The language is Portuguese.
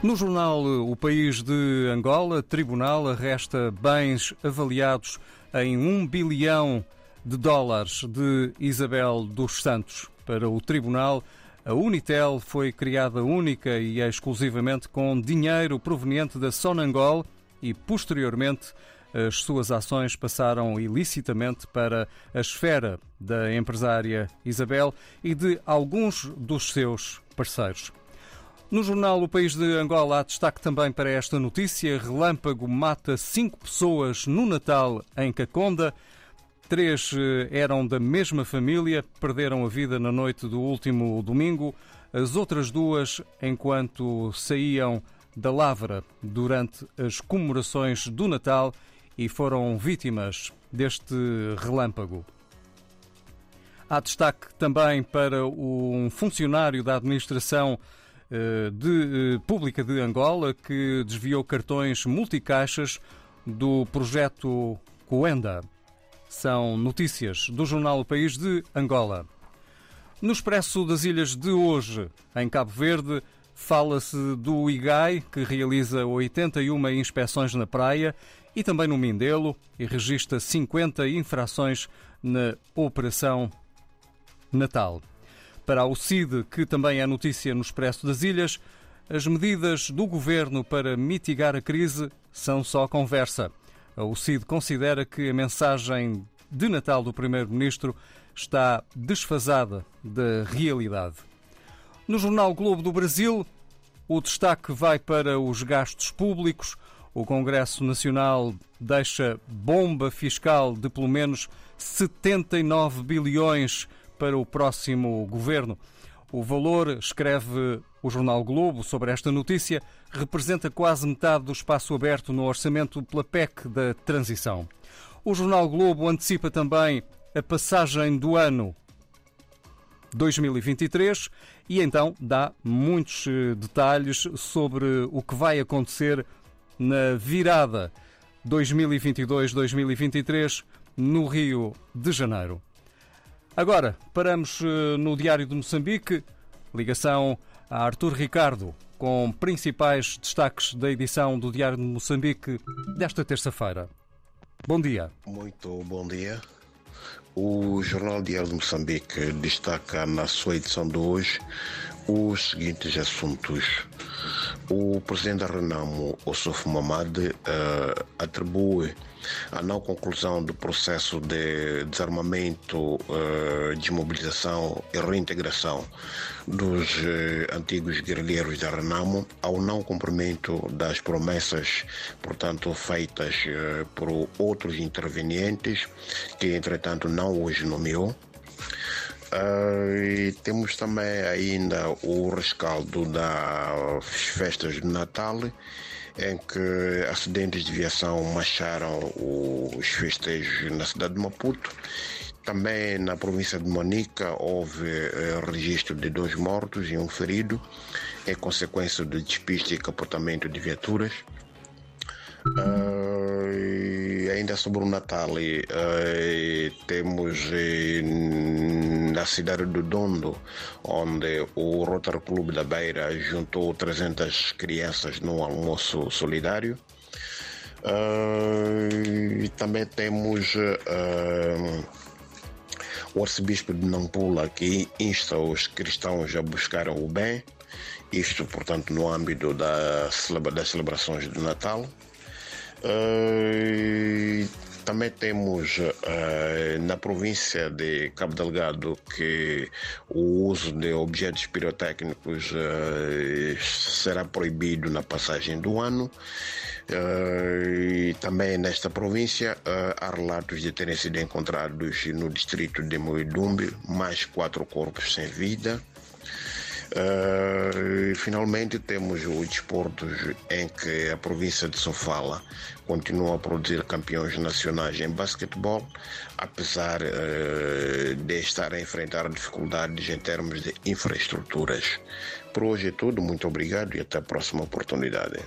No jornal O País de Angola, tribunal arresta bens avaliados em 1 bilhão de dólares de Isabel dos Santos. Para o tribunal, a Unitel foi criada única e exclusivamente com dinheiro proveniente da Sonangol e, posteriormente, as suas ações passaram ilicitamente para a esfera da empresária Isabel e de alguns dos seus parceiros. No jornal O País de Angola há destaque também para esta notícia. Relâmpago mata cinco pessoas no Natal em Caconda. Três eh, eram da mesma família, perderam a vida na noite do último domingo. As outras duas, enquanto saíam da Lavra durante as comemorações do Natal e foram vítimas deste relâmpago. Há destaque também para um funcionário da administração de, eh, pública de Angola que desviou cartões multicaixas do projeto Coenda. São notícias do jornal o País de Angola. No Expresso das Ilhas de hoje, em Cabo Verde, fala-se do IGAI, que realiza 81 inspeções na praia, e também no Mindelo, e registra 50 infrações na Operação Natal. Para o CID, que também é notícia no Expresso das Ilhas, as medidas do governo para mitigar a crise são só conversa. O CID considera que a mensagem de Natal do Primeiro-Ministro está desfasada da realidade. No Jornal Globo do Brasil, o destaque vai para os gastos públicos. O Congresso Nacional deixa bomba fiscal de pelo menos 79 bilhões para o próximo governo. O valor, escreve o jornal Globo sobre esta notícia, representa quase metade do espaço aberto no orçamento pela PEC da transição. O jornal Globo antecipa também a passagem do ano 2023 e então dá muitos eh, detalhes sobre o que vai acontecer na virada 2022-2023 no Rio de Janeiro. Agora, paramos eh, no Diário de Moçambique, ligação a Artur Ricardo, com principais destaques da edição do Diário de Moçambique desta terça-feira. Bom dia. Muito bom dia. O Jornal Diário de Moçambique destaca na sua edição de hoje os seguintes assuntos. O presidente da Renamo, Ossof Mamad, uh, atribui a não conclusão do processo de desarmamento, uh, desmobilização e reintegração dos uh, antigos guerrilheiros da Renamo ao não cumprimento das promessas, portanto, feitas por outros intervenientes, que entretanto não hoje nomeou. Uh, temos também ainda o rescaldo das festas de Natal em que acidentes de viação macharam os festejos na cidade de Maputo. Também na província de Monica houve eh, registro de dois mortos e um ferido, em consequência do despiste e comportamento de viaturas. Uh, ainda sobre o Natal, uh, temos uh, na cidade do Dondo, onde o Rotary Clube da Beira juntou 300 crianças num almoço solidário. e também temos o arcebispo de Nampula que insta os cristãos a buscar o bem, isto, portanto, no âmbito da, das celebrações do Natal. Uh, também temos uh, na província de Cabo Delgado que o uso de objetos pirotécnicos uh, será proibido na passagem do ano. e também nesta província há relatos de terem sido encontrados no distrito de Moidumbe mais quatro corpos sem vida. Uh, finalmente temos os desportos em que a província de Sofala continua a produzir campeões nacionais em basquetebol, apesar uh, de estar a enfrentar dificuldades em termos de infraestruturas. Por hoje é tudo, muito obrigado e até a próxima oportunidade.